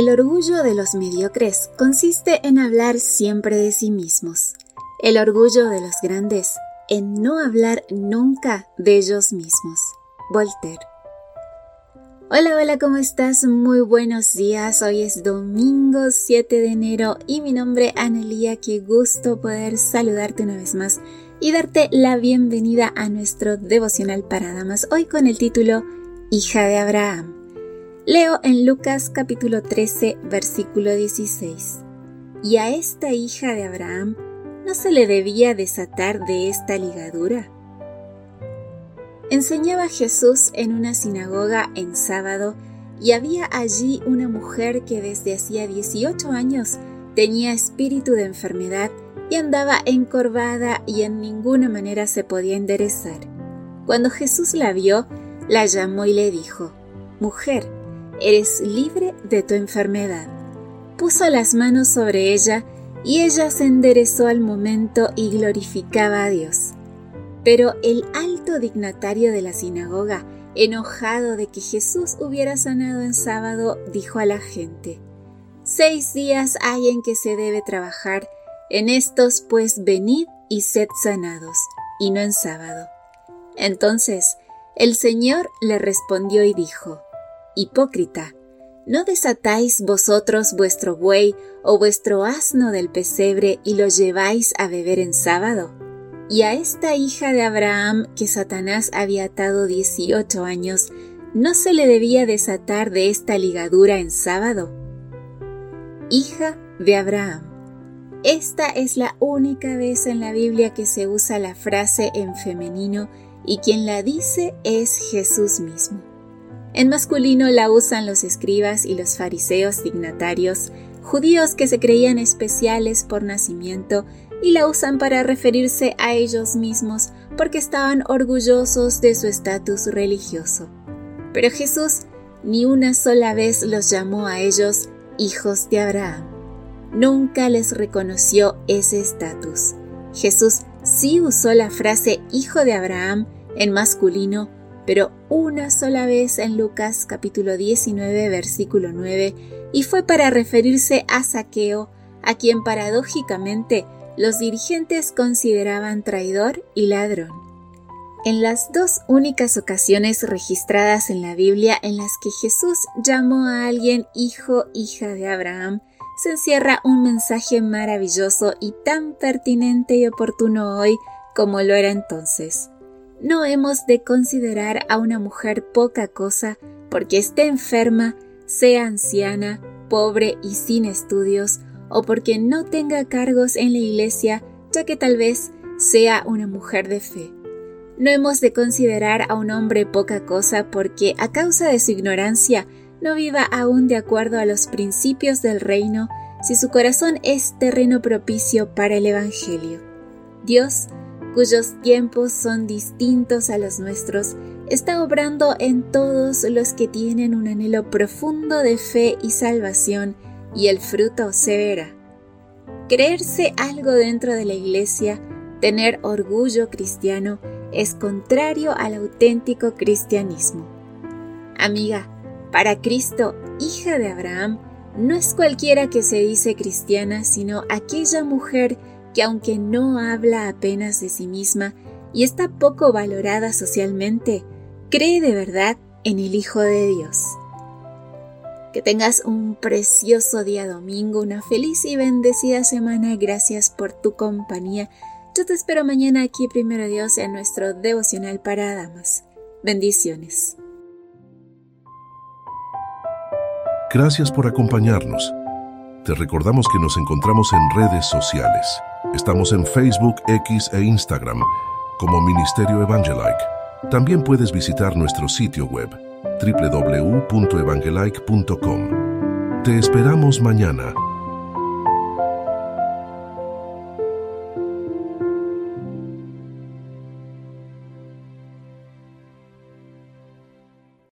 El orgullo de los mediocres consiste en hablar siempre de sí mismos. El orgullo de los grandes en no hablar nunca de ellos mismos. Voltaire. Hola, hola, ¿cómo estás? Muy buenos días. Hoy es domingo 7 de enero y mi nombre es Analia. Qué gusto poder saludarte una vez más y darte la bienvenida a nuestro devocional para damas. Hoy con el título Hija de Abraham. Leo en Lucas capítulo 13, versículo 16. Y a esta hija de Abraham no se le debía desatar de esta ligadura. Enseñaba Jesús en una sinagoga en sábado y había allí una mujer que desde hacía 18 años tenía espíritu de enfermedad y andaba encorvada y en ninguna manera se podía enderezar. Cuando Jesús la vio, la llamó y le dijo, Mujer, eres libre de tu enfermedad. Puso las manos sobre ella y ella se enderezó al momento y glorificaba a Dios. Pero el alto dignatario de la sinagoga, enojado de que Jesús hubiera sanado en sábado, dijo a la gente, Seis días hay en que se debe trabajar, en estos pues venid y sed sanados, y no en sábado. Entonces el Señor le respondió y dijo, Hipócrita, ¿no desatáis vosotros vuestro buey o vuestro asno del pesebre y lo lleváis a beber en sábado? Y a esta hija de Abraham que Satanás había atado dieciocho años, ¿no se le debía desatar de esta ligadura en sábado? Hija de Abraham. Esta es la única vez en la Biblia que se usa la frase en femenino y quien la dice es Jesús mismo. En masculino la usan los escribas y los fariseos dignatarios, judíos que se creían especiales por nacimiento y la usan para referirse a ellos mismos porque estaban orgullosos de su estatus religioso. Pero Jesús ni una sola vez los llamó a ellos hijos de Abraham. Nunca les reconoció ese estatus. Jesús sí usó la frase hijo de Abraham en masculino pero una sola vez en Lucas capítulo 19 versículo 9 y fue para referirse a Saqueo, a quien paradójicamente los dirigentes consideraban traidor y ladrón. En las dos únicas ocasiones registradas en la Biblia en las que Jesús llamó a alguien hijo, hija de Abraham, se encierra un mensaje maravilloso y tan pertinente y oportuno hoy como lo era entonces no hemos de considerar a una mujer poca cosa porque esté enferma, sea anciana, pobre y sin estudios, o porque no tenga cargos en la iglesia, ya que tal vez sea una mujer de fe. No hemos de considerar a un hombre poca cosa porque a causa de su ignorancia no viva aún de acuerdo a los principios del reino si su corazón es terreno propicio para el Evangelio. Dios cuyos tiempos son distintos a los nuestros, está obrando en todos los que tienen un anhelo profundo de fe y salvación, y el fruto se verá. Creerse algo dentro de la iglesia, tener orgullo cristiano, es contrario al auténtico cristianismo. Amiga, para Cristo, hija de Abraham, no es cualquiera que se dice cristiana, sino aquella mujer que aunque no habla apenas de sí misma y está poco valorada socialmente, cree de verdad en el Hijo de Dios. Que tengas un precioso día domingo, una feliz y bendecida semana. Gracias por tu compañía. Yo te espero mañana aquí, primero Dios, en nuestro devocional para damas. Bendiciones. Gracias por acompañarnos. Te recordamos que nos encontramos en redes sociales. Estamos en Facebook, X e Instagram como Ministerio Evangelike. También puedes visitar nuestro sitio web www.evangelike.com. Te esperamos mañana